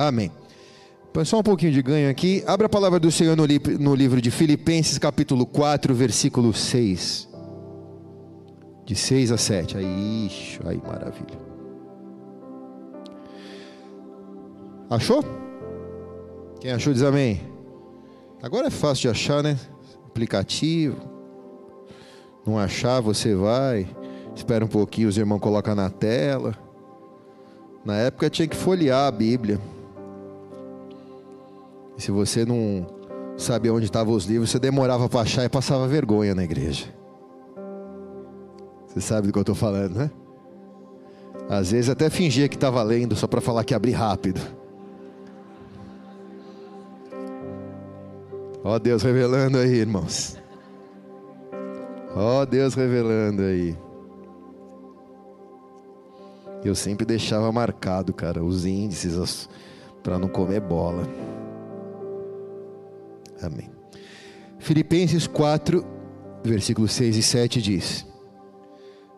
Amém. Só um pouquinho de ganho aqui. Abra a palavra do Senhor no, li no livro de Filipenses, capítulo 4, versículo 6. De 6 a 7. Aí, ixi, aí, maravilha. Achou? Quem achou diz amém. Agora é fácil de achar, né? Aplicativo. Não achar, você vai. Espera um pouquinho, os irmãos colocam na tela. Na época tinha que folhear a Bíblia. Se você não sabia onde estavam os livros, você demorava para achar e passava vergonha na igreja. Você sabe do que eu estou falando, né? Às vezes até fingia que estava lendo só para falar que abri rápido. Ó Deus revelando aí, irmãos. Ó Deus revelando aí. Eu sempre deixava marcado, cara, os índices para não comer bola. Amém. Filipenses 4, versículos 6 e 7 diz: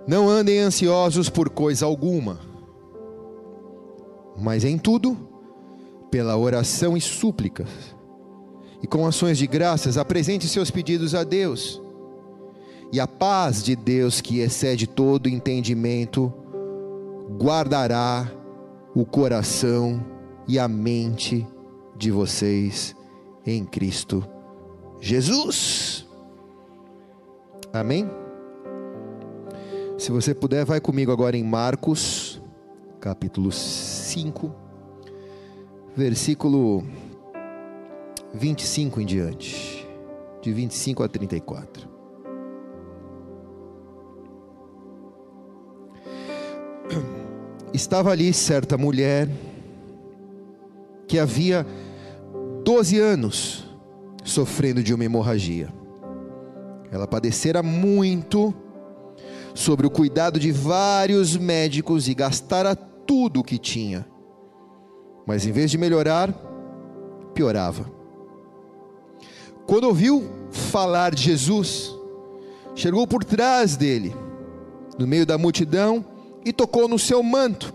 Não andem ansiosos por coisa alguma, mas em tudo, pela oração e súplicas, e com ações de graças, apresente seus pedidos a Deus. E a paz de Deus, que excede todo entendimento, guardará o coração e a mente de vocês em Cristo Jesus. Amém? Se você puder, vai comigo agora em Marcos, capítulo 5, versículo 25 em diante, de 25 a 34. Estava ali certa mulher que havia 12 anos sofrendo de uma hemorragia. Ela padecera muito sobre o cuidado de vários médicos e gastara tudo o que tinha. Mas em vez de melhorar, piorava. Quando ouviu falar de Jesus, chegou por trás dele, no meio da multidão, e tocou no seu manto,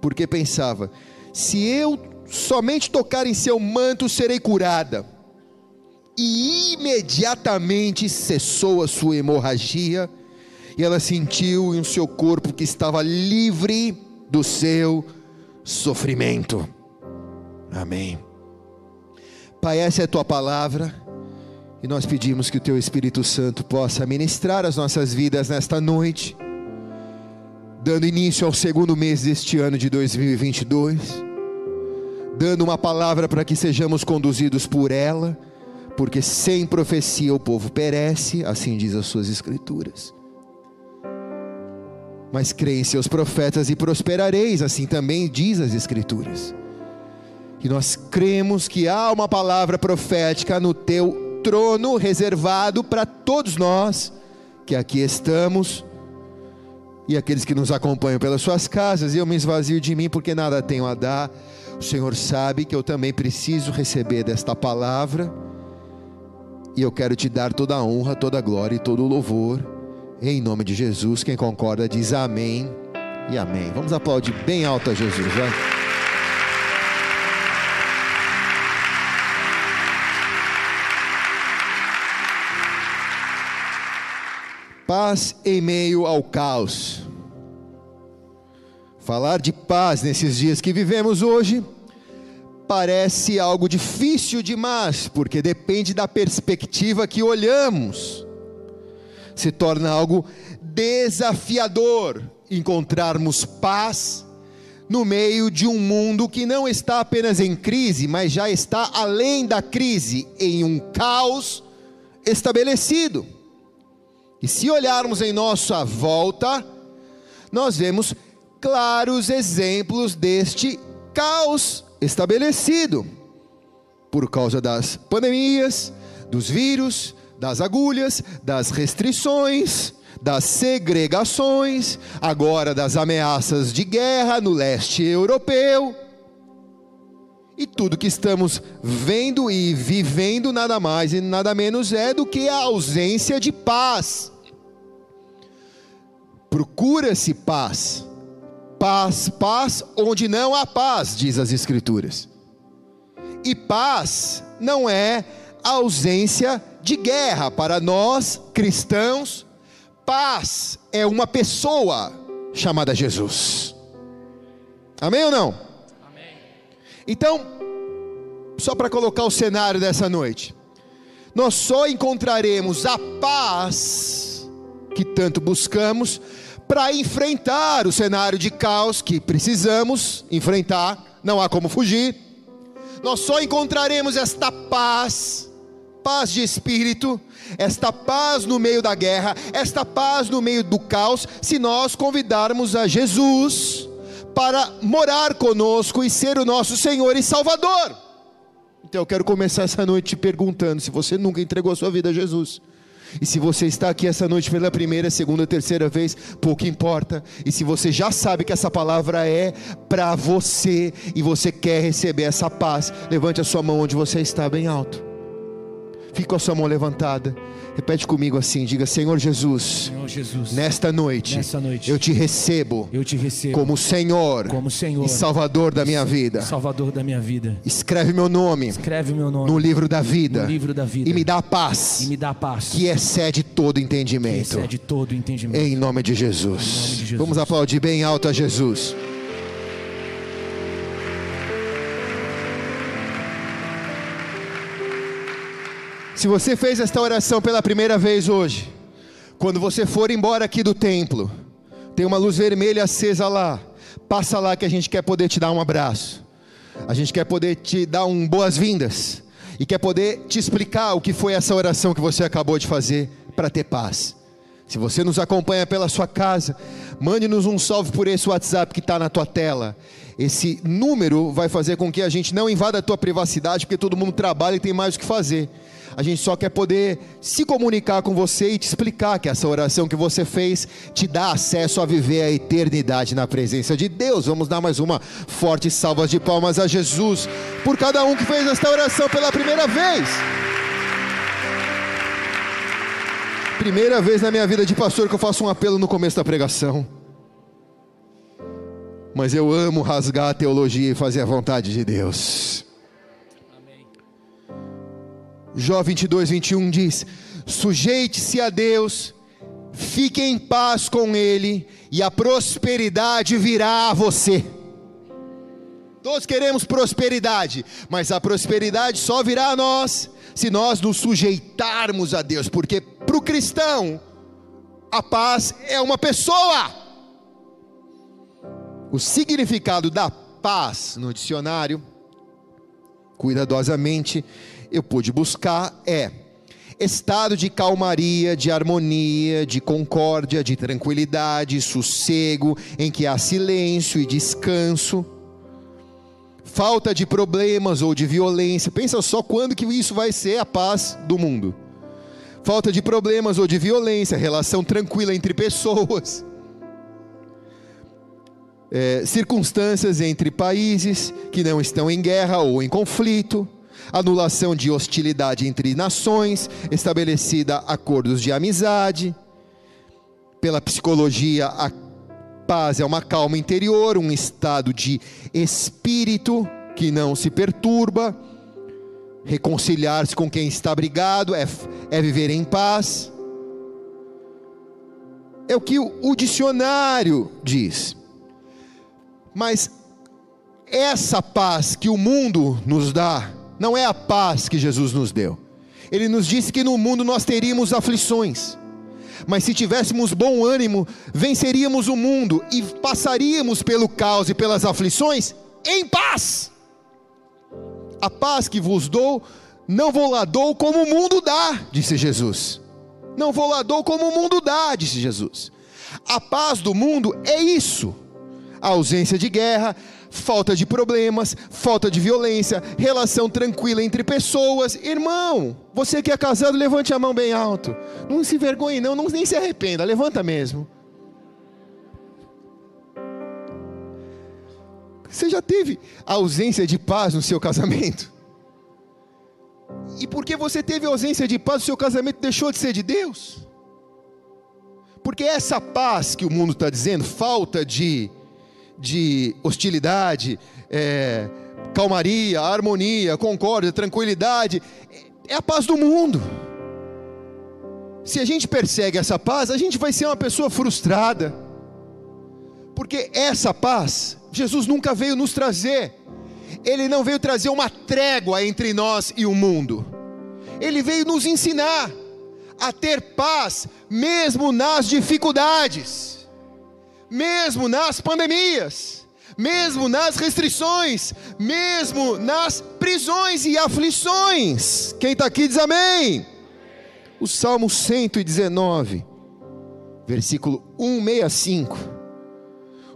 porque pensava: se eu somente tocar em seu manto, serei curada. E imediatamente cessou a sua hemorragia, e ela sentiu em seu corpo que estava livre do seu sofrimento. Amém. Pai, essa é a tua palavra, e nós pedimos que o teu Espírito Santo possa ministrar as nossas vidas nesta noite, dando início ao segundo mês deste ano de 2022 dando uma palavra para que sejamos conduzidos por ela, porque sem profecia o povo perece, assim diz as suas escrituras. Mas crê em seus profetas e prosperareis, assim também diz as escrituras. E nós cremos que há uma palavra profética no teu trono reservado para todos nós que aqui estamos e aqueles que nos acompanham pelas suas casas, e eu me esvazio de mim porque nada tenho a dar o Senhor sabe que eu também preciso receber desta palavra, e eu quero te dar toda a honra, toda a glória e todo o louvor, em nome de Jesus. Quem concorda diz amém e amém. Vamos aplaudir bem alto a Jesus, vai. Paz em meio ao caos. Falar de paz nesses dias que vivemos hoje parece algo difícil demais, porque depende da perspectiva que olhamos. Se torna algo desafiador encontrarmos paz no meio de um mundo que não está apenas em crise, mas já está além da crise, em um caos estabelecido. E se olharmos em nossa volta, nós vemos claros exemplos deste caos estabelecido por causa das pandemias, dos vírus, das agulhas, das restrições, das segregações, agora das ameaças de guerra no leste europeu. E tudo que estamos vendo e vivendo nada mais e nada menos é do que a ausência de paz. Procura-se paz Paz, paz onde não há paz, diz as Escrituras. E paz não é ausência de guerra. Para nós cristãos, paz é uma pessoa chamada Jesus. Amém ou não? Amém. Então, só para colocar o cenário dessa noite, nós só encontraremos a paz que tanto buscamos para enfrentar o cenário de caos que precisamos enfrentar, não há como fugir. Nós só encontraremos esta paz, paz de espírito, esta paz no meio da guerra, esta paz no meio do caos, se nós convidarmos a Jesus para morar conosco e ser o nosso Senhor e Salvador. Então eu quero começar essa noite te perguntando se você nunca entregou a sua vida a Jesus. E se você está aqui essa noite pela primeira, segunda, terceira vez, pouco importa. E se você já sabe que essa palavra é para você e você quer receber essa paz, levante a sua mão onde você está, bem alto. Fique com a sua mão levantada. Repete comigo assim, diga Senhor Jesus, Senhor Jesus nesta, noite, nesta noite eu te recebo, eu te recebo como Senhor, como Senhor e Salvador da minha vida. Salvador da minha vida. Escreve meu nome, escreve meu nome no livro da vida, no livro da vida e me dá paz, e me dá paz que excede todo entendimento. Que excede todo entendimento. Em nome de Jesus. Em nome de Jesus. Vamos aplaudir bem alto a Jesus. Se você fez esta oração pela primeira vez hoje, quando você for embora aqui do templo, tem uma luz vermelha acesa lá. Passa lá que a gente quer poder te dar um abraço. A gente quer poder te dar um boas-vindas e quer poder te explicar o que foi essa oração que você acabou de fazer para ter paz. Se você nos acompanha pela sua casa, mande-nos um salve por esse WhatsApp que está na tua tela. Esse número vai fazer com que a gente não invada a tua privacidade, porque todo mundo trabalha e tem mais o que fazer. A gente só quer poder se comunicar com você e te explicar que essa oração que você fez te dá acesso a viver a eternidade na presença de Deus. Vamos dar mais uma forte salva de palmas a Jesus por cada um que fez esta oração pela primeira vez. Primeira vez na minha vida de pastor que eu faço um apelo no começo da pregação. Mas eu amo rasgar a teologia e fazer a vontade de Deus. Jó 22, 21 diz: Sujeite-se a Deus, fique em paz com Ele, e a prosperidade virá a você. Todos queremos prosperidade, mas a prosperidade só virá a nós se nós nos sujeitarmos a Deus, porque para o cristão, a paz é uma pessoa. O significado da paz no dicionário, cuidadosamente, eu pude buscar é estado de calmaria, de harmonia, de concórdia, de tranquilidade, sossego, em que há silêncio e descanso. Falta de problemas ou de violência. Pensa só quando que isso vai ser a paz do mundo. Falta de problemas ou de violência, relação tranquila entre pessoas. É, circunstâncias entre países que não estão em guerra ou em conflito anulação de hostilidade entre nações, estabelecida acordos de amizade. Pela psicologia, a paz é uma calma interior, um estado de espírito que não se perturba. Reconciliar-se com quem está brigado é, é viver em paz. É o que o, o dicionário diz. Mas essa paz que o mundo nos dá, não é a paz que Jesus nos deu. Ele nos disse que no mundo nós teríamos aflições, mas se tivéssemos bom ânimo, venceríamos o mundo e passaríamos pelo caos e pelas aflições em paz. A paz que vos dou, não vou lá dou como o mundo dá, disse Jesus. Não vou lá dou como o mundo dá, disse Jesus. A paz do mundo é isso: a ausência de guerra, falta de problemas, falta de violência, relação tranquila entre pessoas. Irmão, você que é casado, levante a mão bem alto. Não se vergonhe, não, não nem se arrependa, levanta mesmo. Você já teve ausência de paz no seu casamento? E porque você teve ausência de paz, o seu casamento deixou de ser de Deus? Porque essa paz que o mundo está dizendo, falta de de hostilidade, é, calmaria, harmonia, concórdia, tranquilidade, é a paz do mundo. Se a gente persegue essa paz, a gente vai ser uma pessoa frustrada, porque essa paz, Jesus nunca veio nos trazer, Ele não veio trazer uma trégua entre nós e o mundo, Ele veio nos ensinar a ter paz, mesmo nas dificuldades, mesmo nas pandemias, mesmo nas restrições, mesmo nas prisões e aflições. Quem está aqui diz amém o Salmo 119, versículo 165.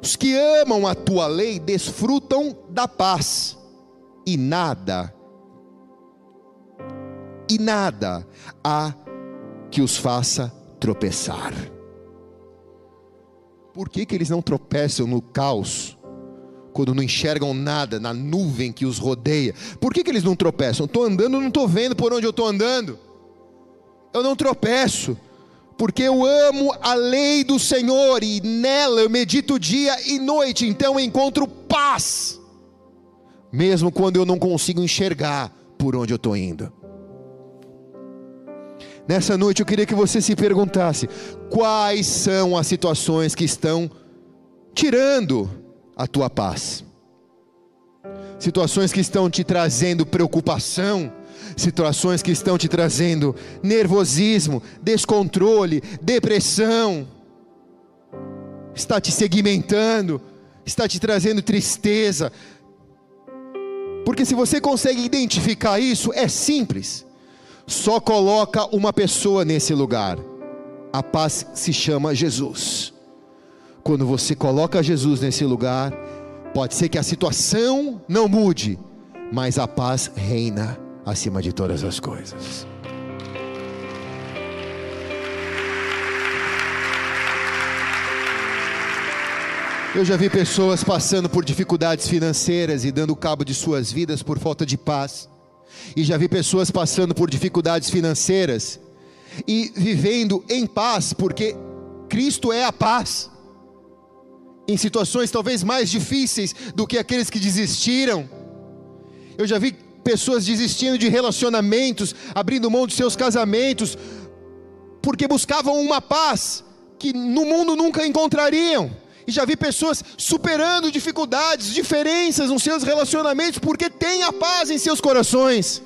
Os que amam a tua lei desfrutam da paz, e nada, e nada há que os faça tropeçar. Por que, que eles não tropeçam no caos? Quando não enxergam nada na nuvem que os rodeia, por que, que eles não tropeçam? Estou andando, não estou vendo por onde eu estou andando eu não tropeço, porque eu amo a lei do Senhor e nela eu medito dia e noite, então eu encontro paz, mesmo quando eu não consigo enxergar por onde eu estou indo. Nessa noite eu queria que você se perguntasse: quais são as situações que estão tirando a tua paz? Situações que estão te trazendo preocupação, situações que estão te trazendo nervosismo, descontrole, depressão, está te segmentando, está te trazendo tristeza. Porque se você consegue identificar isso, é simples. Só coloca uma pessoa nesse lugar. A paz se chama Jesus. Quando você coloca Jesus nesse lugar, pode ser que a situação não mude, mas a paz reina acima de todas as coisas. Eu já vi pessoas passando por dificuldades financeiras e dando cabo de suas vidas por falta de paz. E já vi pessoas passando por dificuldades financeiras e vivendo em paz, porque Cristo é a paz. Em situações talvez mais difíceis do que aqueles que desistiram. Eu já vi pessoas desistindo de relacionamentos, abrindo mão de seus casamentos, porque buscavam uma paz que no mundo nunca encontrariam. E já vi pessoas superando dificuldades, diferenças nos seus relacionamentos, porque tem a paz em seus corações.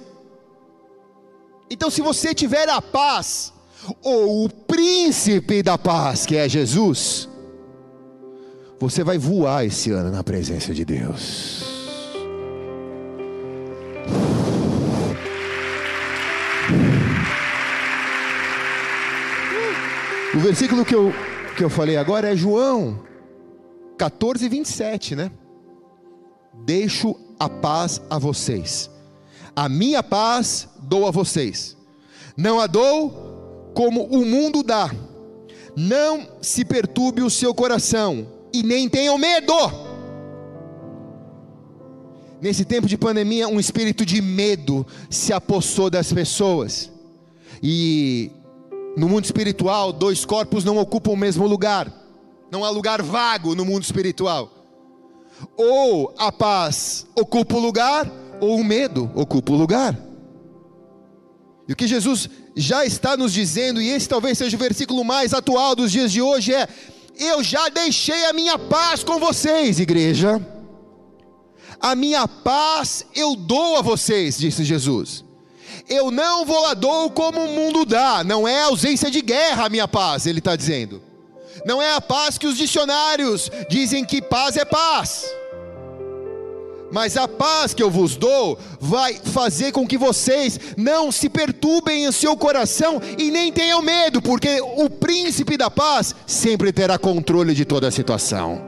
Então, se você tiver a paz, ou o príncipe da paz, que é Jesus, você vai voar esse ano na presença de Deus. O versículo que eu, que eu falei agora é João 14, 27, né? Deixo a paz a vocês, a minha paz dou a vocês, não a dou como o mundo dá, não se perturbe o seu coração e nem tenham medo. Nesse tempo de pandemia, um espírito de medo se apossou das pessoas, e no mundo espiritual, dois corpos não ocupam o mesmo lugar. Não há lugar vago no mundo espiritual. Ou a paz ocupa o lugar, ou o medo ocupa o lugar. E o que Jesus já está nos dizendo, e esse talvez seja o versículo mais atual dos dias de hoje, é: Eu já deixei a minha paz com vocês, igreja. A minha paz eu dou a vocês, disse Jesus. Eu não vou lá dou como o mundo dá, não é ausência de guerra a minha paz, ele está dizendo. Não é a paz que os dicionários dizem que paz é paz. Mas a paz que eu vos dou vai fazer com que vocês não se perturbem em seu coração e nem tenham medo, porque o príncipe da paz sempre terá controle de toda a situação.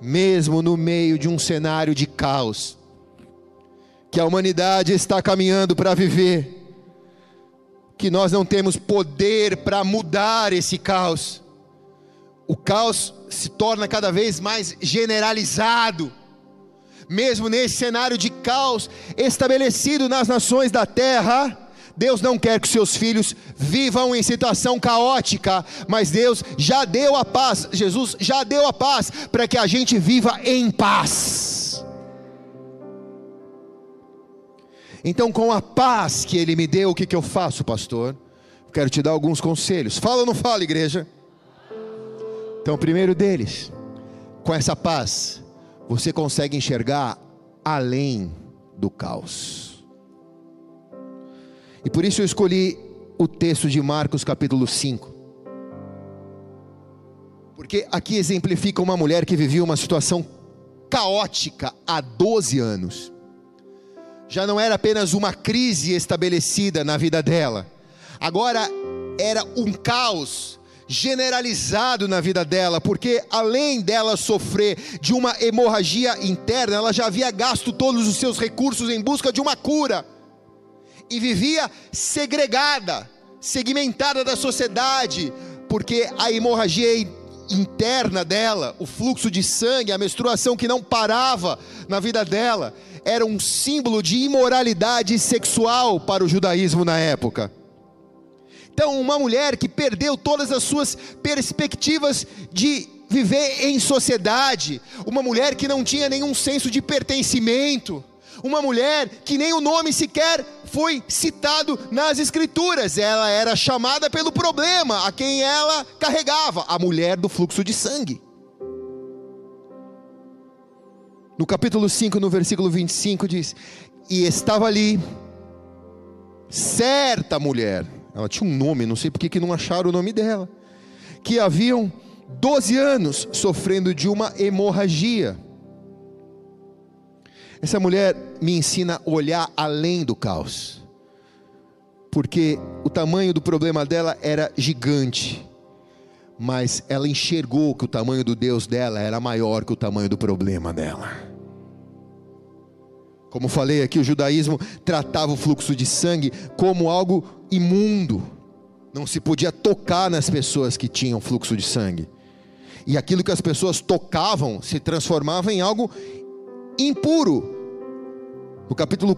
Mesmo no meio de um cenário de caos, que a humanidade está caminhando para viver, que nós não temos poder para mudar esse caos. O caos se torna cada vez mais generalizado. Mesmo nesse cenário de caos estabelecido nas nações da terra, Deus não quer que seus filhos vivam em situação caótica, mas Deus já deu a paz, Jesus já deu a paz para que a gente viva em paz. Então, com a paz que Ele me deu, o que, que eu faço, pastor? Quero te dar alguns conselhos. Fala ou não fala, igreja? Então, primeiro deles, com essa paz, você consegue enxergar além do caos. E por isso eu escolhi o texto de Marcos capítulo 5. Porque aqui exemplifica uma mulher que vivia uma situação caótica há 12 anos. Já não era apenas uma crise estabelecida na vida dela, agora era um caos generalizado na vida dela, porque além dela sofrer de uma hemorragia interna, ela já havia gasto todos os seus recursos em busca de uma cura. E vivia segregada, segmentada da sociedade, porque a hemorragia interna dela, o fluxo de sangue, a menstruação que não parava na vida dela, era um símbolo de imoralidade sexual para o judaísmo na época. Então, uma mulher que perdeu todas as suas perspectivas de viver em sociedade, uma mulher que não tinha nenhum senso de pertencimento, uma mulher que nem o nome sequer foi citado nas escrituras, ela era chamada pelo problema a quem ela carregava, a mulher do fluxo de sangue. No capítulo 5, no versículo 25 diz: "E estava ali certa mulher, ela tinha um nome, não sei porque que não acharam o nome dela. Que haviam 12 anos sofrendo de uma hemorragia. Essa mulher me ensina a olhar além do caos. Porque o tamanho do problema dela era gigante. Mas ela enxergou que o tamanho do Deus dela era maior que o tamanho do problema dela. Como falei aqui, o judaísmo tratava o fluxo de sangue como algo imundo. Não se podia tocar nas pessoas que tinham fluxo de sangue. E aquilo que as pessoas tocavam se transformava em algo impuro. No capítulo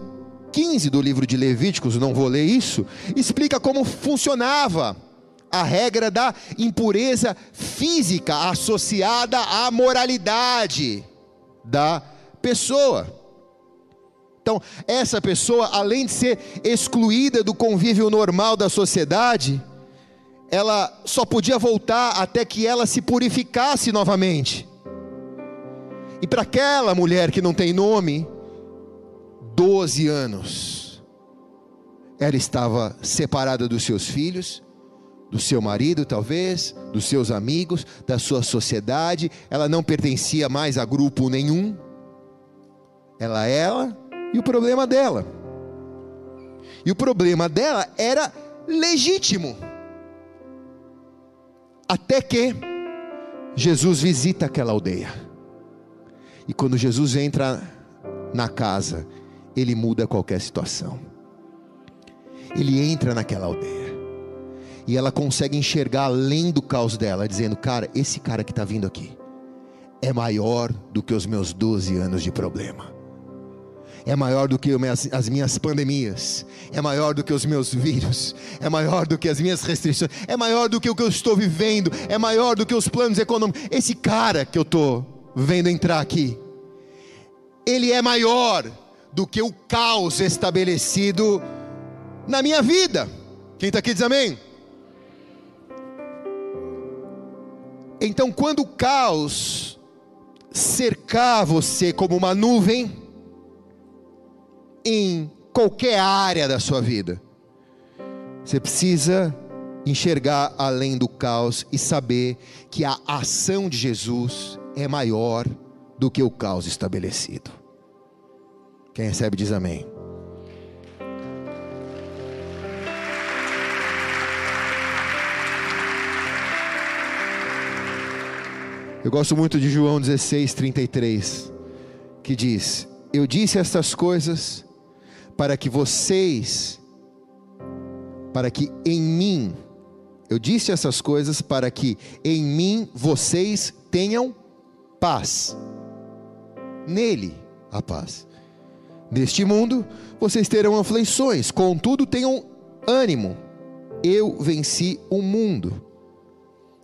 15 do livro de Levíticos, não vou ler isso, explica como funcionava a regra da impureza física associada à moralidade da pessoa. Então, essa pessoa, além de ser excluída do convívio normal da sociedade, ela só podia voltar até que ela se purificasse novamente. E para aquela mulher que não tem nome, 12 anos, ela estava separada dos seus filhos, do seu marido, talvez, dos seus amigos, da sua sociedade, ela não pertencia mais a grupo nenhum. Ela, ela e o problema dela. E o problema dela era legítimo. Até que Jesus visita aquela aldeia. E quando Jesus entra na casa, ele muda qualquer situação. Ele entra naquela aldeia. E ela consegue enxergar além do caos dela, dizendo: Cara, esse cara que está vindo aqui é maior do que os meus 12 anos de problema é maior do que as minhas pandemias, é maior do que os meus vírus, é maior do que as minhas restrições, é maior do que o que eu estou vivendo, é maior do que os planos econômicos. Esse cara que eu estou vendo entrar aqui, ele é maior do que o caos estabelecido na minha vida. Quem está aqui diz amém? Então, quando o caos cercar você como uma nuvem, em qualquer área da sua vida. Você precisa enxergar além do caos e saber que a ação de Jesus é maior do que o caos estabelecido. Quem recebe diz amém. Eu gosto muito de João 16, 33, que diz: Eu disse estas coisas para que vocês, para que em mim, eu disse essas coisas para que em mim vocês tenham paz. Nele a paz. Neste mundo vocês terão aflições, contudo tenham ânimo, eu venci o mundo.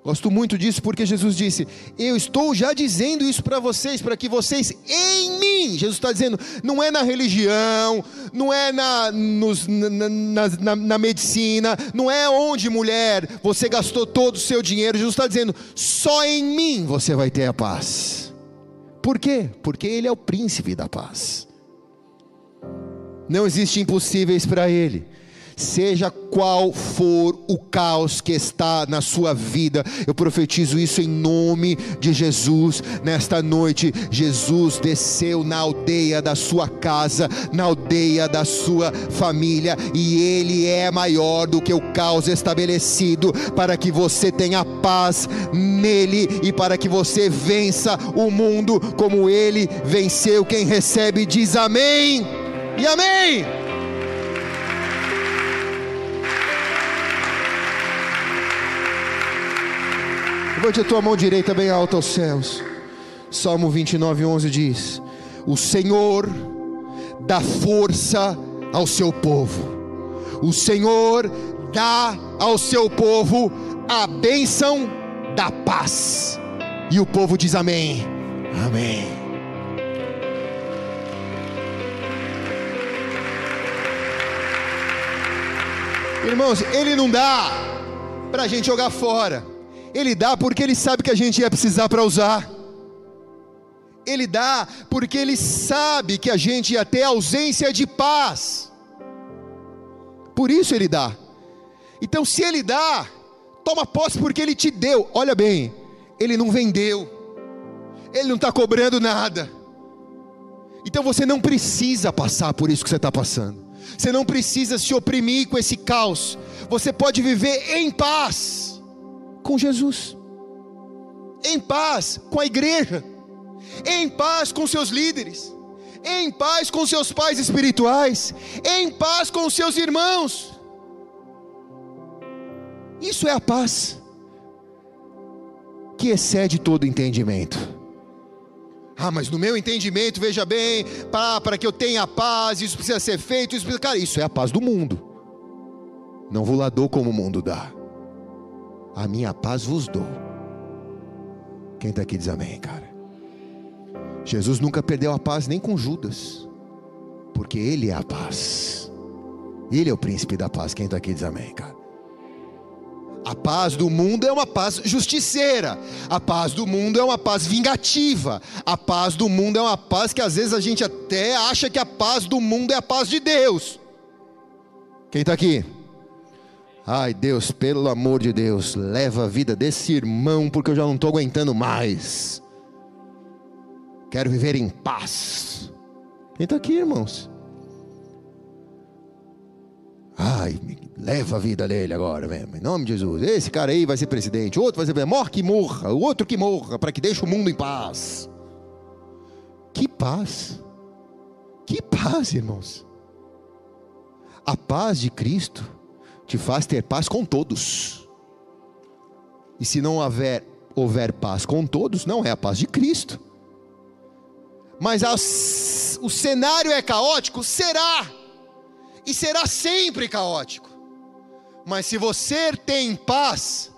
Gosto muito disso porque Jesus disse: Eu estou já dizendo isso para vocês, para que vocês em mim, Jesus está dizendo, não é na religião, não é na, nos, na, na, na, na medicina, não é onde, mulher, você gastou todo o seu dinheiro. Jesus está dizendo, só em mim você vai ter a paz. Por quê? Porque Ele é o príncipe da paz. Não existe impossíveis para Ele seja qual for o caos que está na sua vida, eu profetizo isso em nome de Jesus. Nesta noite, Jesus desceu na aldeia da sua casa, na aldeia da sua família, e Ele é maior do que o caos estabelecido, para que você tenha paz nele e para que você vença o mundo como Ele venceu. Quem recebe diz amém e amém. Levante a tua mão direita bem alta aos céus. Salmo 29, 11 diz: O Senhor dá força ao seu povo. O Senhor dá ao seu povo a bênção da paz. E o povo diz amém. Amém. Irmãos, Ele não dá para a gente jogar fora. Ele dá porque Ele sabe que a gente ia precisar para usar. Ele dá porque Ele sabe que a gente ia ter ausência de paz. Por isso Ele dá. Então, se Ele dá, toma posse porque Ele te deu. Olha bem, Ele não vendeu, Ele não está cobrando nada. Então você não precisa passar por isso que você está passando. Você não precisa se oprimir com esse caos. Você pode viver em paz com Jesus, em paz com a igreja, em paz com seus líderes, em paz com seus pais espirituais, em paz com seus irmãos. Isso é a paz que excede todo entendimento. Ah, mas no meu entendimento, veja bem, para que eu tenha paz, isso precisa ser feito, isso precisa, cara, isso é a paz do mundo. Não vou lá dou como o mundo dá a minha paz vos dou. Quem está aqui diz amém, cara. Jesus nunca perdeu a paz nem com Judas, porque Ele é a paz. Ele é o príncipe da paz. Quem está aqui diz amém, cara. A paz do mundo é uma paz justiceira. A paz do mundo é uma paz vingativa. A paz do mundo é uma paz que às vezes a gente até acha que a paz do mundo é a paz de Deus. Quem está aqui? Ai, Deus, pelo amor de Deus, leva a vida desse irmão, porque eu já não estou aguentando mais. Quero viver em paz. Quem está aqui, irmãos? Ai, leva a vida dele agora mesmo, em nome de Jesus. Esse cara aí vai ser presidente, outro vai ser presidente. Morre que morra, o outro que morra, para que deixe o mundo em paz. Que paz, que paz, irmãos. A paz de Cristo te faz ter paz com todos. E se não houver, houver paz com todos, não é a paz de Cristo. Mas as, o cenário é caótico? Será. E será sempre caótico. Mas se você tem paz,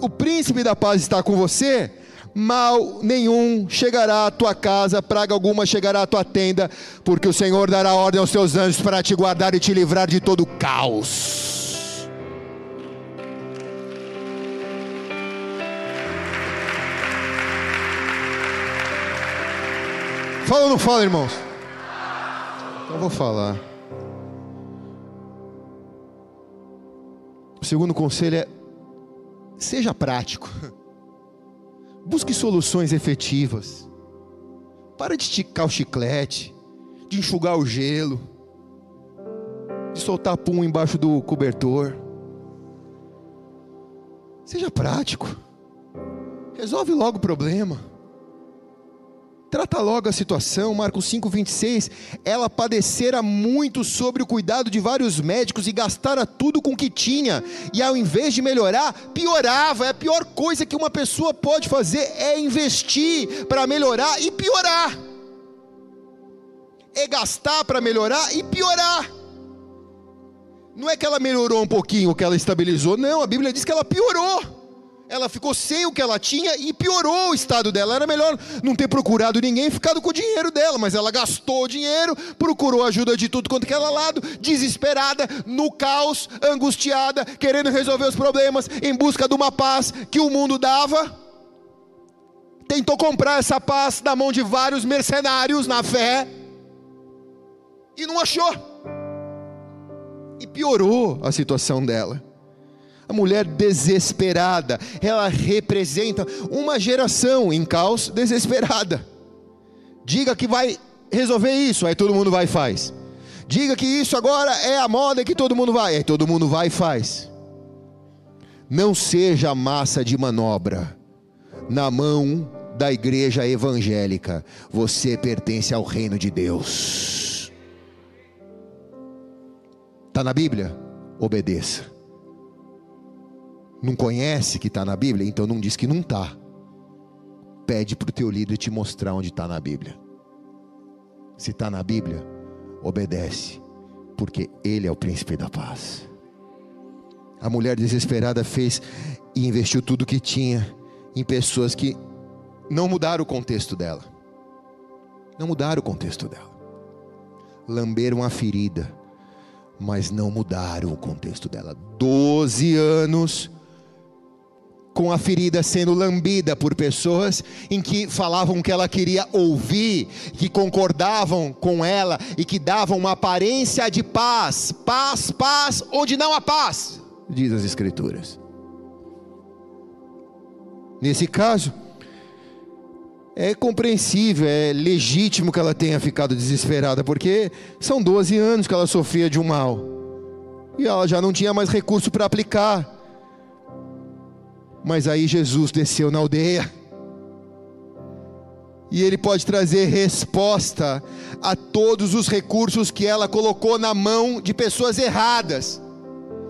o príncipe da paz está com você, mal nenhum chegará à tua casa, praga alguma chegará à tua tenda, porque o Senhor dará ordem aos teus anjos para te guardar e te livrar de todo caos. Fala ou não fala, irmãos? Então vou falar. O segundo conselho é: seja prático. Busque soluções efetivas. Para de esticar o chiclete, de enxugar o gelo, de soltar pum embaixo do cobertor. Seja prático. Resolve logo o problema. Trata logo a situação, Marcos 5, 26. Ela padecera muito sobre o cuidado de vários médicos e gastara tudo com o que tinha, e ao invés de melhorar, piorava. É a pior coisa que uma pessoa pode fazer é investir para melhorar e piorar. É gastar para melhorar e piorar. Não é que ela melhorou um pouquinho, que ela estabilizou, não, a Bíblia diz que ela piorou. Ela ficou sem o que ela tinha e piorou o estado dela. Era melhor não ter procurado ninguém e ficado com o dinheiro dela, mas ela gastou o dinheiro, procurou ajuda de tudo quanto que era lado, desesperada, no caos, angustiada, querendo resolver os problemas, em busca de uma paz que o mundo dava. Tentou comprar essa paz na mão de vários mercenários na fé e não achou e piorou a situação dela. A mulher desesperada, ela representa uma geração em caos desesperada. Diga que vai resolver isso, aí todo mundo vai e faz. Diga que isso agora é a moda que todo mundo vai, aí todo mundo vai e faz. Não seja massa de manobra na mão da igreja evangélica. Você pertence ao reino de Deus. Está na Bíblia? Obedeça. Não conhece que está na Bíblia? Então não diz que não está. Pede para o teu líder te mostrar onde está na Bíblia. Se está na Bíblia, obedece, porque Ele é o príncipe da paz. A mulher desesperada fez e investiu tudo que tinha em pessoas que não mudaram o contexto dela. Não mudaram o contexto dela. Lamberam a ferida mas não mudaram o contexto dela. Doze anos com a ferida sendo lambida por pessoas em que falavam que ela queria ouvir, que concordavam com ela e que davam uma aparência de paz, paz, paz, onde não há paz, diz as Escrituras. Nesse caso, é compreensível, é legítimo que ela tenha ficado desesperada, porque são 12 anos que ela sofria de um mal. E ela já não tinha mais recurso para aplicar. Mas aí Jesus desceu na aldeia. E ele pode trazer resposta a todos os recursos que ela colocou na mão de pessoas erradas.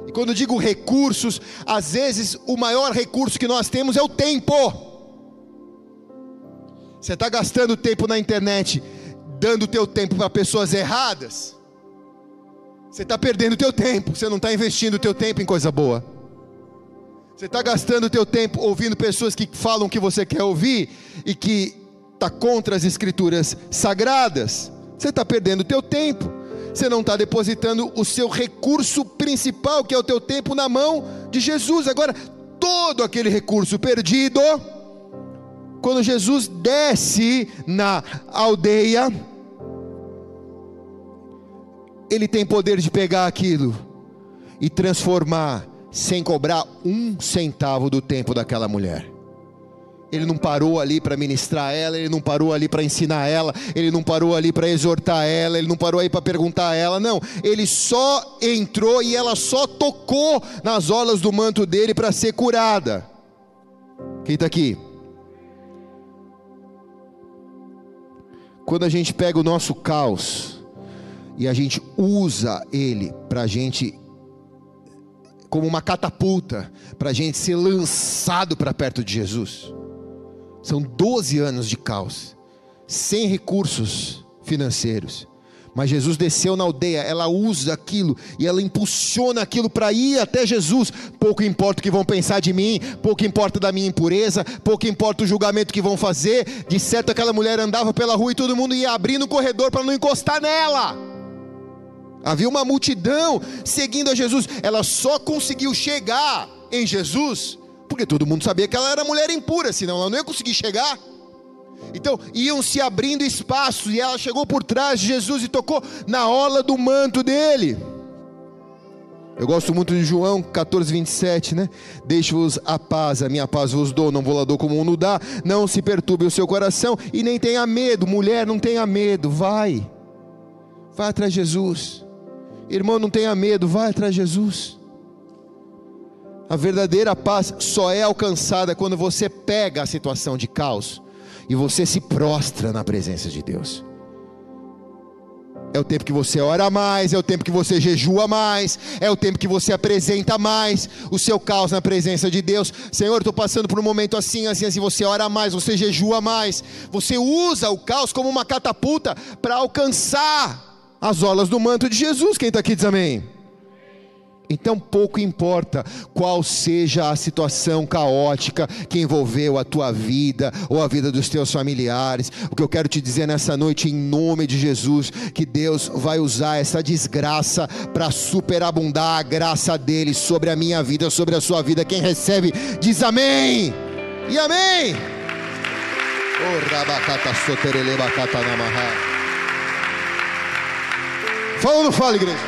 E quando digo recursos, às vezes o maior recurso que nós temos é o tempo. Você está gastando tempo na internet, dando teu tempo para pessoas erradas? Você está perdendo teu tempo. Você não está investindo teu tempo em coisa boa. Você está gastando teu tempo ouvindo pessoas que falam o que você quer ouvir e que está contra as escrituras sagradas. Você está perdendo teu tempo. Você não está depositando o seu recurso principal, que é o teu tempo, na mão de Jesus. Agora, todo aquele recurso perdido quando Jesus desce na aldeia, ele tem poder de pegar aquilo e transformar sem cobrar um centavo do tempo daquela mulher. Ele não parou ali para ministrar ela, ele não parou ali para ensinar ela, ele não parou ali para exortar ela, ele não parou aí para perguntar a ela, não. Ele só entrou e ela só tocou nas olas do manto dele para ser curada. Quem está aqui? Quando a gente pega o nosso caos e a gente usa ele para a gente, como uma catapulta, para a gente ser lançado para perto de Jesus. São 12 anos de caos, sem recursos financeiros, mas Jesus desceu na aldeia, ela usa aquilo e ela impulsiona aquilo para ir até Jesus. Pouco importa o que vão pensar de mim, pouco importa da minha impureza, pouco importa o julgamento que vão fazer. De certo, aquela mulher andava pela rua e todo mundo ia abrindo o corredor para não encostar nela. Havia uma multidão seguindo a Jesus. Ela só conseguiu chegar em Jesus porque todo mundo sabia que ela era mulher impura, senão ela não ia conseguir chegar. Então iam se abrindo espaços e ela chegou por trás de Jesus e tocou na orla do manto dele. Eu gosto muito de João 14, 27, né? Deixe-vos a paz, a minha paz vos dou, não vou lá dou como o mundo dá. Não se perturbe o seu coração e nem tenha medo, mulher, não tenha medo, vai. Vai atrás de Jesus. Irmão, não tenha medo, vai atrás de Jesus. A verdadeira paz só é alcançada quando você pega a situação de caos e você se prostra na presença de Deus. É o tempo que você ora mais, é o tempo que você jejua mais, é o tempo que você apresenta mais o seu caos na presença de Deus. Senhor, estou passando por um momento assim, assim, assim. Você ora mais, você jejua mais, você usa o caos como uma catapulta para alcançar as olas do manto de Jesus. Quem está aqui diz amém. Então pouco importa qual seja a situação caótica que envolveu a tua vida ou a vida dos teus familiares. O que eu quero te dizer nessa noite, em nome de Jesus, que Deus vai usar essa desgraça para superabundar a graça dele sobre a minha vida, sobre a sua vida. Quem recebe, diz amém e amém. Fala ou não fala, igreja?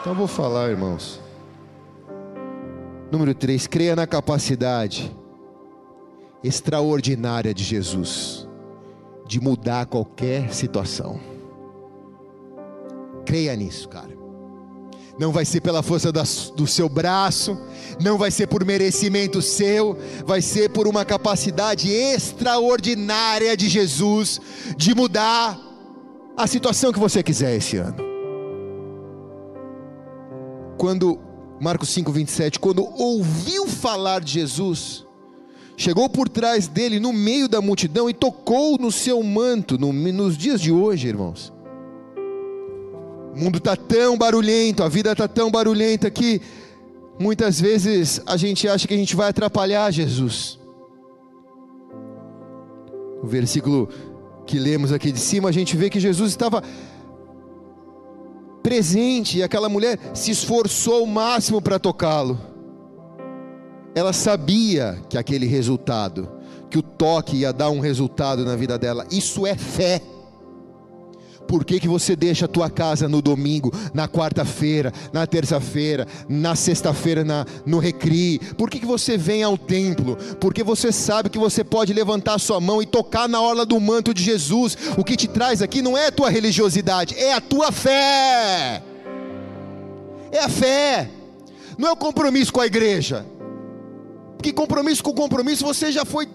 Então vou falar, irmãos. Número 3, creia na capacidade extraordinária de Jesus de mudar qualquer situação. Creia nisso, cara. Não vai ser pela força do seu braço, não vai ser por merecimento seu, vai ser por uma capacidade extraordinária de Jesus de mudar a situação que você quiser esse ano quando Marcos 5, 27, quando ouviu falar de Jesus, chegou por trás dele, no meio da multidão, e tocou no seu manto, no, nos dias de hoje, irmãos. O mundo está tão barulhento, a vida está tão barulhenta que muitas vezes a gente acha que a gente vai atrapalhar Jesus. O versículo que lemos aqui de cima, a gente vê que Jesus estava presente e aquela mulher se esforçou ao máximo para tocá-lo. Ela sabia que aquele resultado, que o toque ia dar um resultado na vida dela. Isso é fé. Por que, que você deixa a tua casa no domingo, na quarta-feira, na terça-feira, na sexta-feira no recri? Por que, que você vem ao templo? Porque você sabe que você pode levantar a sua mão e tocar na orla do manto de Jesus. O que te traz aqui não é a tua religiosidade, é a tua fé. É a fé. Não é o compromisso com a igreja. Porque compromisso com compromisso você já foi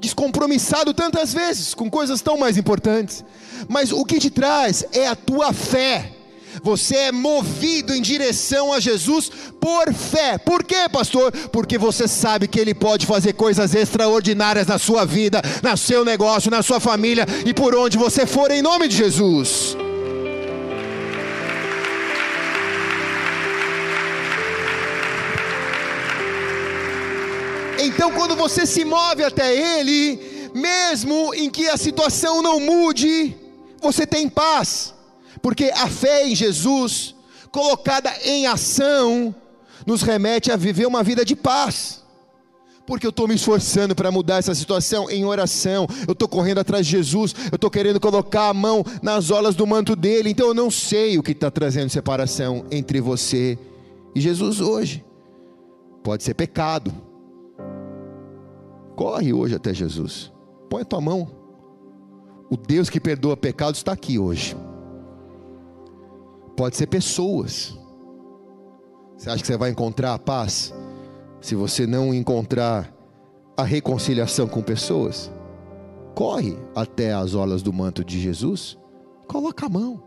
descompromissado tantas vezes com coisas tão mais importantes. Mas o que te traz é a tua fé. Você é movido em direção a Jesus por fé. Por quê, pastor? Porque você sabe que Ele pode fazer coisas extraordinárias na sua vida, no seu negócio, na sua família e por onde você for, em nome de Jesus. Então, quando você se move até Ele, mesmo em que a situação não mude, você tem paz, porque a fé em Jesus, colocada em ação, nos remete a viver uma vida de paz. Porque eu estou me esforçando para mudar essa situação em oração, eu estou correndo atrás de Jesus, eu estou querendo colocar a mão nas olas do manto dele, então eu não sei o que está trazendo separação entre você e Jesus hoje. Pode ser pecado. Corre hoje até Jesus, põe a tua mão o Deus que perdoa pecados está aqui hoje. Pode ser pessoas. Você acha que você vai encontrar a paz se você não encontrar a reconciliação com pessoas? Corre até as olas do manto de Jesus, coloca a mão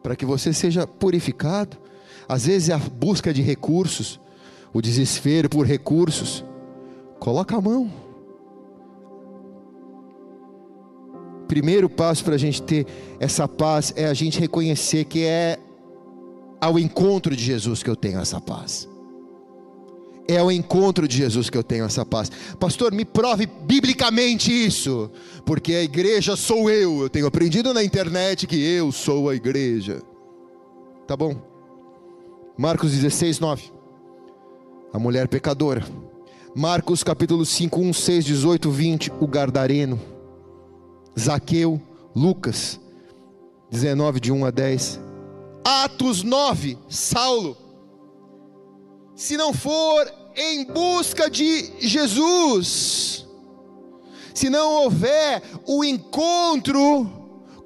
para que você seja purificado. Às vezes é a busca de recursos, o desespero por recursos. Coloca a mão. primeiro passo para a gente ter essa paz é a gente reconhecer que é ao encontro de Jesus que eu tenho essa paz. É ao encontro de Jesus que eu tenho essa paz. Pastor, me prove biblicamente isso, porque a igreja sou eu. Eu tenho aprendido na internet que eu sou a igreja. Tá bom? Marcos 16, 9. A mulher pecadora. Marcos capítulo 5, 1, 6, 18, 20. O Gardareno. Zaqueu, Lucas 19, de 1 a 10. Atos 9, Saulo. Se não for em busca de Jesus, se não houver o encontro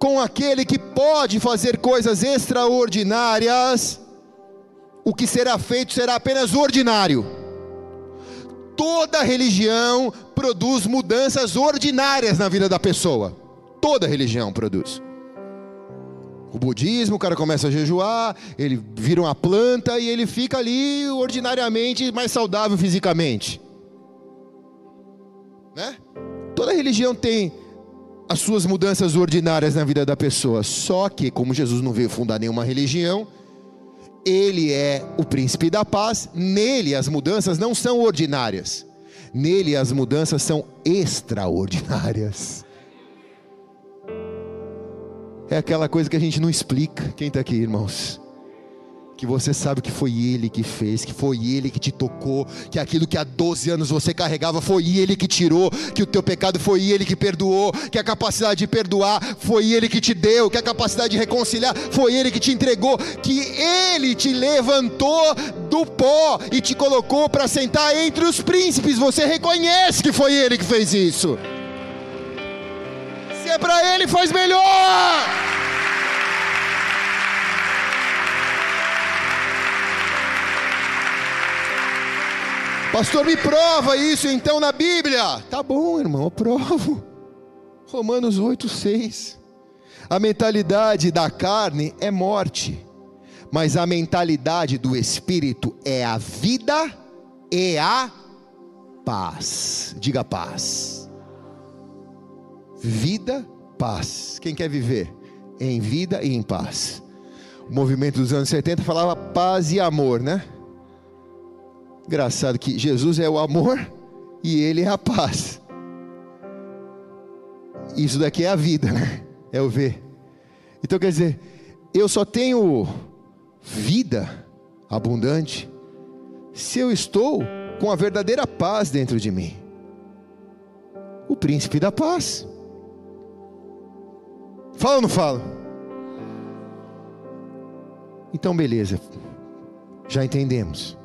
com aquele que pode fazer coisas extraordinárias, o que será feito será apenas ordinário. Toda religião produz mudanças ordinárias na vida da pessoa. Toda religião produz. O budismo, o cara começa a jejuar, ele vira uma planta e ele fica ali ordinariamente mais saudável fisicamente. Né? Toda religião tem as suas mudanças ordinárias na vida da pessoa. Só que, como Jesus não veio fundar nenhuma religião, Ele é o príncipe da paz, nele as mudanças não são ordinárias, nele as mudanças são extraordinárias. É aquela coisa que a gente não explica. Quem está aqui, irmãos? Que você sabe que foi Ele que fez, que foi Ele que te tocou, que aquilo que há 12 anos você carregava foi Ele que tirou, que o teu pecado foi Ele que perdoou, que a capacidade de perdoar foi Ele que te deu, que a capacidade de reconciliar foi Ele que te entregou, que Ele te levantou do pó e te colocou para sentar entre os príncipes. Você reconhece que foi Ele que fez isso. Se é para Ele, faz melhor. Pastor, me prova isso então na Bíblia. Tá bom, irmão, eu provo. Romanos 8, 6. A mentalidade da carne é morte, mas a mentalidade do espírito é a vida e a paz. Diga paz. Vida, paz. Quem quer viver em vida e em paz? O movimento dos anos 70 falava paz e amor, né? Engraçado que Jesus é o amor e ele é a paz. Isso daqui é a vida, né? É o ver. Então quer dizer, eu só tenho vida abundante se eu estou com a verdadeira paz dentro de mim. O príncipe da paz. Fala ou não fala? Então, beleza. Já entendemos.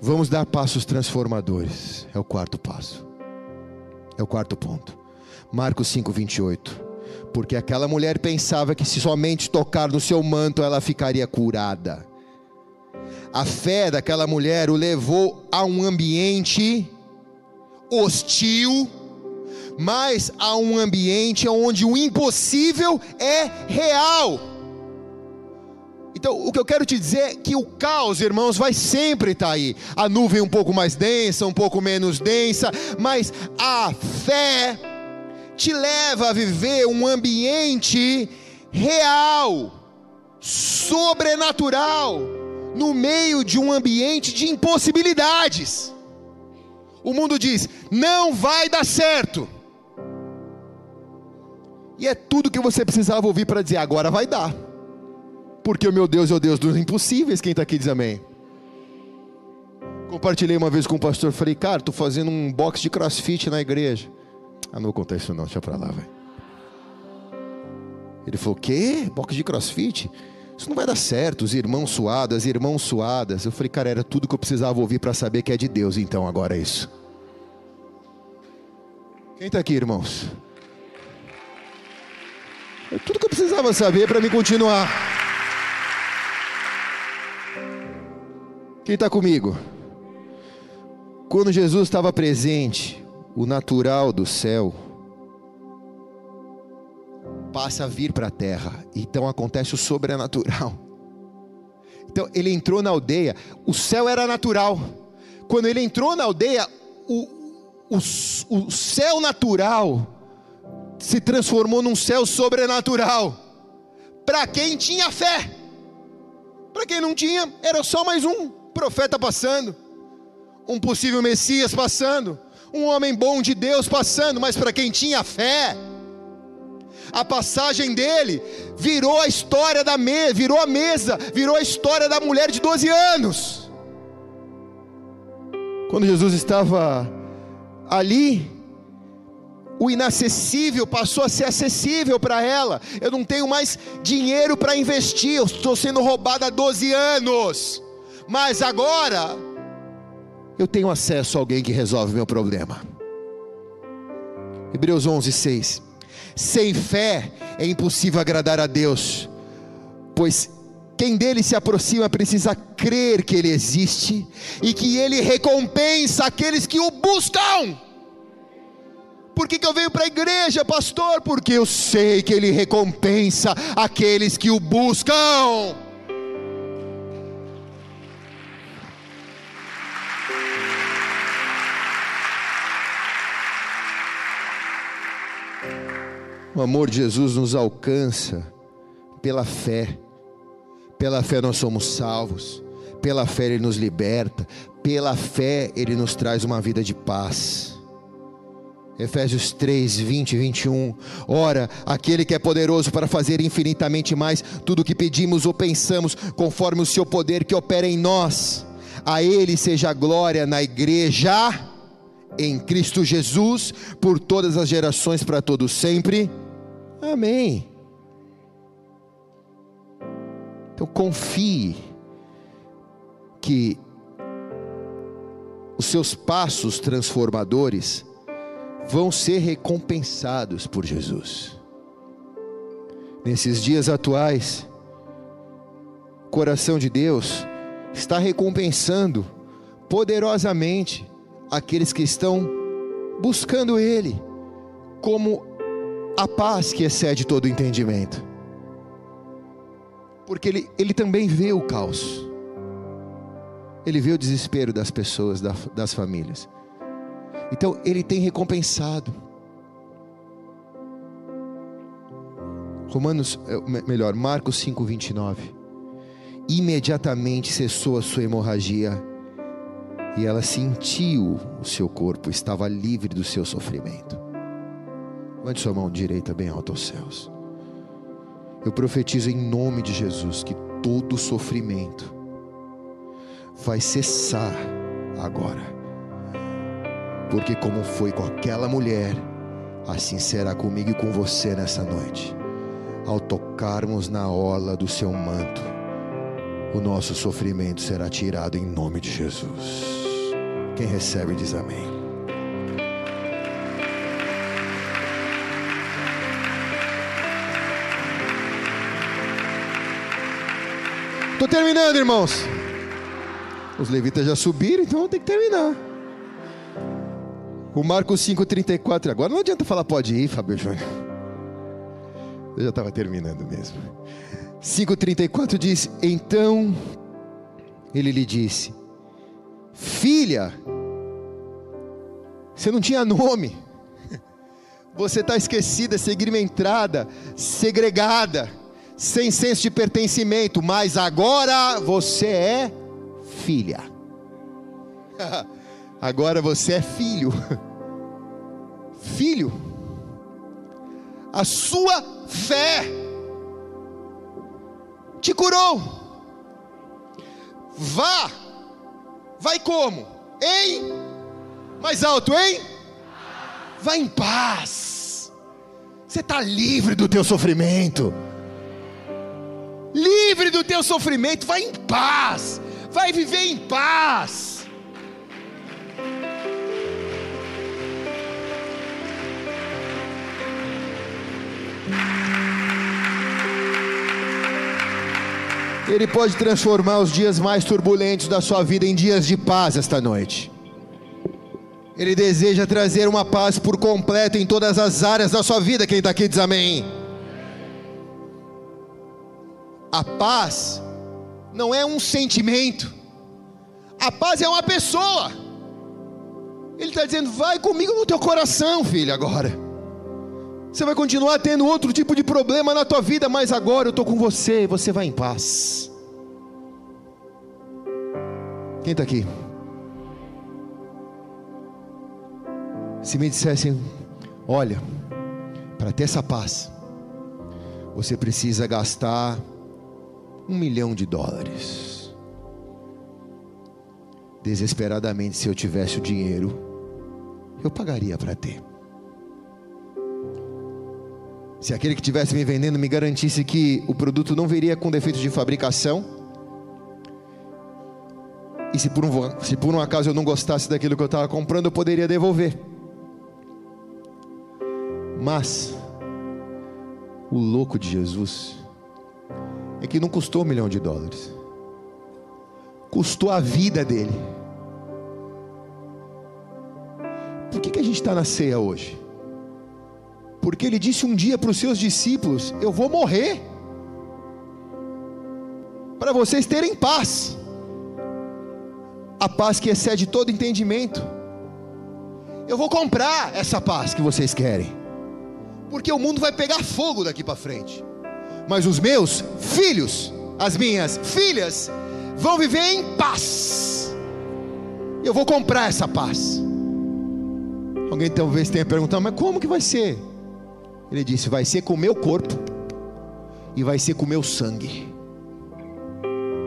Vamos dar passos transformadores. É o quarto passo. É o quarto ponto. Marcos 5, 28. Porque aquela mulher pensava que se somente tocar no seu manto ela ficaria curada. A fé daquela mulher o levou a um ambiente hostil, mas a um ambiente onde o impossível é real. Então, o que eu quero te dizer é que o caos, irmãos, vai sempre estar aí. A nuvem um pouco mais densa, um pouco menos densa, mas a fé te leva a viver um ambiente real, sobrenatural, no meio de um ambiente de impossibilidades. O mundo diz: não vai dar certo. E é tudo que você precisava ouvir para dizer: agora vai dar porque o meu Deus é o Deus dos impossíveis. Quem está aqui diz amém. Compartilhei uma vez com o pastor, falei, cara, estou fazendo um box de crossfit na igreja. Ah, não contar isso não, deixa para lá, vai. Ele falou, quê? Box de crossfit? Isso não vai dar certo, os irmãos suados, as irmãs suadas. Eu falei, cara, era tudo que eu precisava ouvir para saber que é de Deus, então agora é isso. Quem está aqui, irmãos? É tudo que eu precisava saber para me continuar. Quem está comigo? Quando Jesus estava presente, o natural do céu passa a vir para a terra. Então acontece o sobrenatural. Então ele entrou na aldeia, o céu era natural. Quando ele entrou na aldeia, o, o, o céu natural se transformou num céu sobrenatural. Para quem tinha fé, para quem não tinha, era só mais um profeta passando, um possível Messias passando, um homem bom de Deus passando, mas para quem tinha fé, a passagem dele virou a história da mesa, virou a mesa, virou a história da mulher de 12 anos. Quando Jesus estava ali, o inacessível passou a ser acessível para ela. Eu não tenho mais dinheiro para investir, eu estou sendo roubada há 12 anos mas agora eu tenho acesso a alguém que resolve meu problema. Hebreus 11, 6. Sem fé é impossível agradar a Deus, pois quem dele se aproxima precisa crer que ele existe e que ele recompensa aqueles que o buscam. Por que, que eu venho para a igreja, pastor? Porque eu sei que ele recompensa aqueles que o buscam. O amor de Jesus nos alcança pela fé, Pela fé nós somos salvos. Pela fé Ele nos liberta. Pela fé Ele nos traz uma vida de paz. Efésios 3, 20 e 21. Ora, aquele que é poderoso para fazer infinitamente mais tudo o que pedimos ou pensamos, conforme o seu poder que opera em nós. A Ele seja a glória na igreja, em Cristo Jesus, por todas as gerações, para todos sempre. Amém. Então confie que os seus passos transformadores vão ser recompensados por Jesus. Nesses dias atuais, o coração de Deus está recompensando poderosamente aqueles que estão buscando Ele, como a paz que excede todo entendimento. Porque Ele, ele também vê o caos, Ele vê o desespero das pessoas, das famílias. Então ele tem recompensado. Romanos, é, melhor, Marcos 5, 29. Imediatamente cessou a sua hemorragia e ela sentiu o seu corpo, estava livre do seu sofrimento. Mande sua mão direita bem alto aos céus. Eu profetizo em nome de Jesus que todo sofrimento vai cessar agora porque como foi com aquela mulher, assim será comigo e com você nessa noite. Ao tocarmos na orla do seu manto, o nosso sofrimento será tirado em nome de Jesus. Quem recebe diz amém. Estou terminando, irmãos. Os levitas já subiram, então tem que terminar. O Marcos 5,34. Agora não adianta falar pode ir, Fábio Júnior. Eu já estava terminando mesmo. 5,34 diz: Então ele lhe disse: Filha, você não tinha nome. Você está esquecida, segmentada, segregada, sem senso de pertencimento, mas agora você é filha. Agora você é filho. Filho. A sua fé te curou. Vá. Vai como? Em mais alto, hein? Vá em paz. Você está livre do teu sofrimento. Livre do teu sofrimento, vai em paz. Vai viver em paz. Ele pode transformar os dias mais turbulentos da sua vida em dias de paz esta noite. Ele deseja trazer uma paz por completo em todas as áreas da sua vida. Quem está aqui diz amém. A paz não é um sentimento, a paz é uma pessoa. Ele está dizendo: vai comigo no teu coração, filho, agora. Você vai continuar tendo outro tipo de problema na tua vida, mas agora eu estou com você e você vai em paz. Quem está aqui? Se me dissessem, olha, para ter essa paz, você precisa gastar um milhão de dólares. Desesperadamente, se eu tivesse o dinheiro, eu pagaria para ter. Se aquele que estivesse me vendendo me garantisse que o produto não viria com defeitos de fabricação, e se por um, se por um acaso eu não gostasse daquilo que eu estava comprando, eu poderia devolver. Mas, o louco de Jesus é que não custou um milhão de dólares, custou a vida dele. Por que, que a gente está na ceia hoje? porque ele disse um dia para os seus discípulos: Eu vou morrer, para vocês terem paz, a paz que excede todo entendimento. Eu vou comprar essa paz que vocês querem, porque o mundo vai pegar fogo daqui para frente, mas os meus filhos as minhas filhas vão viver em paz. Eu vou comprar essa paz. Alguém talvez tenha perguntado, mas como que vai ser? Ele disse: vai ser com o meu corpo e vai ser com o meu sangue.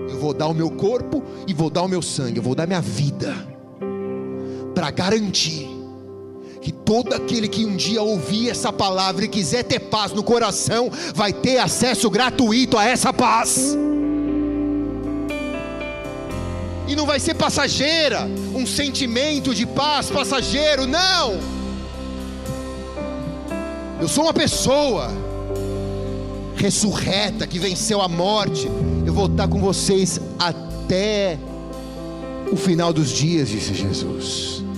Eu vou dar o meu corpo e vou dar o meu sangue, eu vou dar minha vida para garantir que todo aquele que um dia ouvir essa palavra e quiser ter paz no coração, vai ter acesso gratuito a essa paz. E não vai ser passageira, um sentimento de paz passageiro, não. Eu sou uma pessoa ressurreta que venceu a morte. Eu vou estar com vocês até o final dos dias, disse Jesus.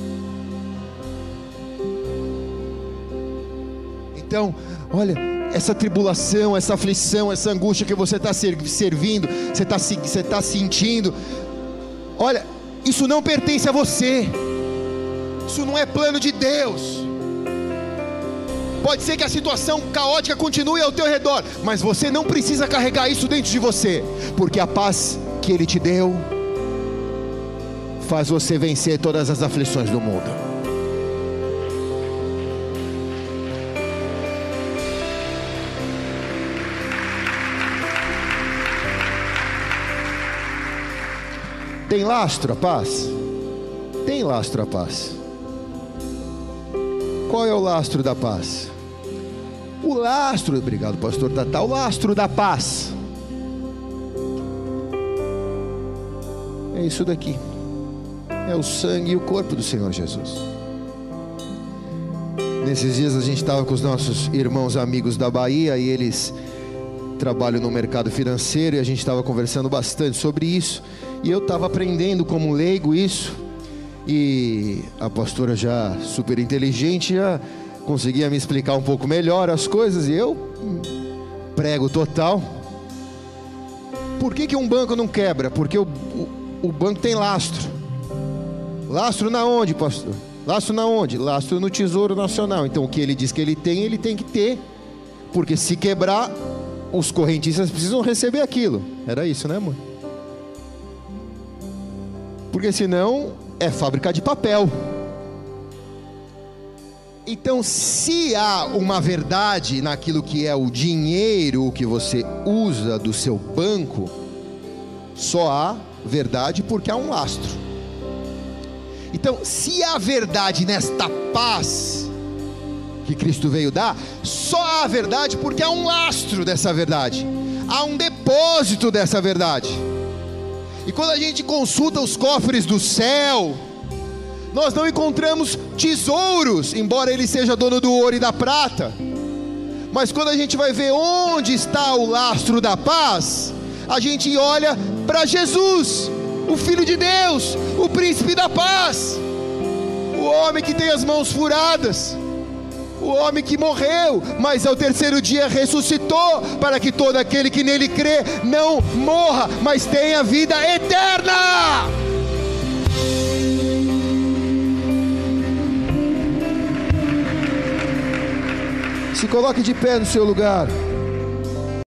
Então, olha, essa tribulação, essa aflição, essa angústia que você está servindo, você está você tá sentindo, olha, isso não pertence a você, isso não é plano de Deus. Pode ser que a situação caótica continue ao teu redor, mas você não precisa carregar isso dentro de você, porque a paz que Ele te deu faz você vencer todas as aflições do mundo. Tem lastro a paz? Tem lastro a paz. Qual é o lastro da paz? O lastro, obrigado, pastor Tata, o lastro da paz. É isso daqui. É o sangue e o corpo do Senhor Jesus. Nesses dias a gente estava com os nossos irmãos amigos da Bahia e eles trabalham no mercado financeiro e a gente estava conversando bastante sobre isso. E eu estava aprendendo como leigo isso. E a pastora já super inteligente já conseguia me explicar um pouco melhor as coisas e eu prego total. Por que, que um banco não quebra? Porque o, o, o banco tem lastro. Lastro na onde, pastor? Lastro na onde? Lastro no Tesouro Nacional. Então o que ele diz que ele tem, ele tem que ter. Porque se quebrar, os correntistas precisam receber aquilo. Era isso, né, amor? Porque senão é fábrica de papel. Então, se há uma verdade naquilo que é o dinheiro que você usa do seu banco, só há verdade porque há um lastro. Então, se há verdade nesta paz que Cristo veio dar, só há verdade porque há um lastro dessa verdade, há um depósito dessa verdade. E quando a gente consulta os cofres do céu, nós não encontramos tesouros, embora ele seja dono do ouro e da prata. Mas quando a gente vai ver onde está o lastro da paz, a gente olha para Jesus, o Filho de Deus, o príncipe da paz, o homem que tem as mãos furadas, o homem que morreu, mas ao terceiro dia ressuscitou, para que todo aquele que nele crê não morra, mas tenha vida eterna. Se coloque de pé no seu lugar.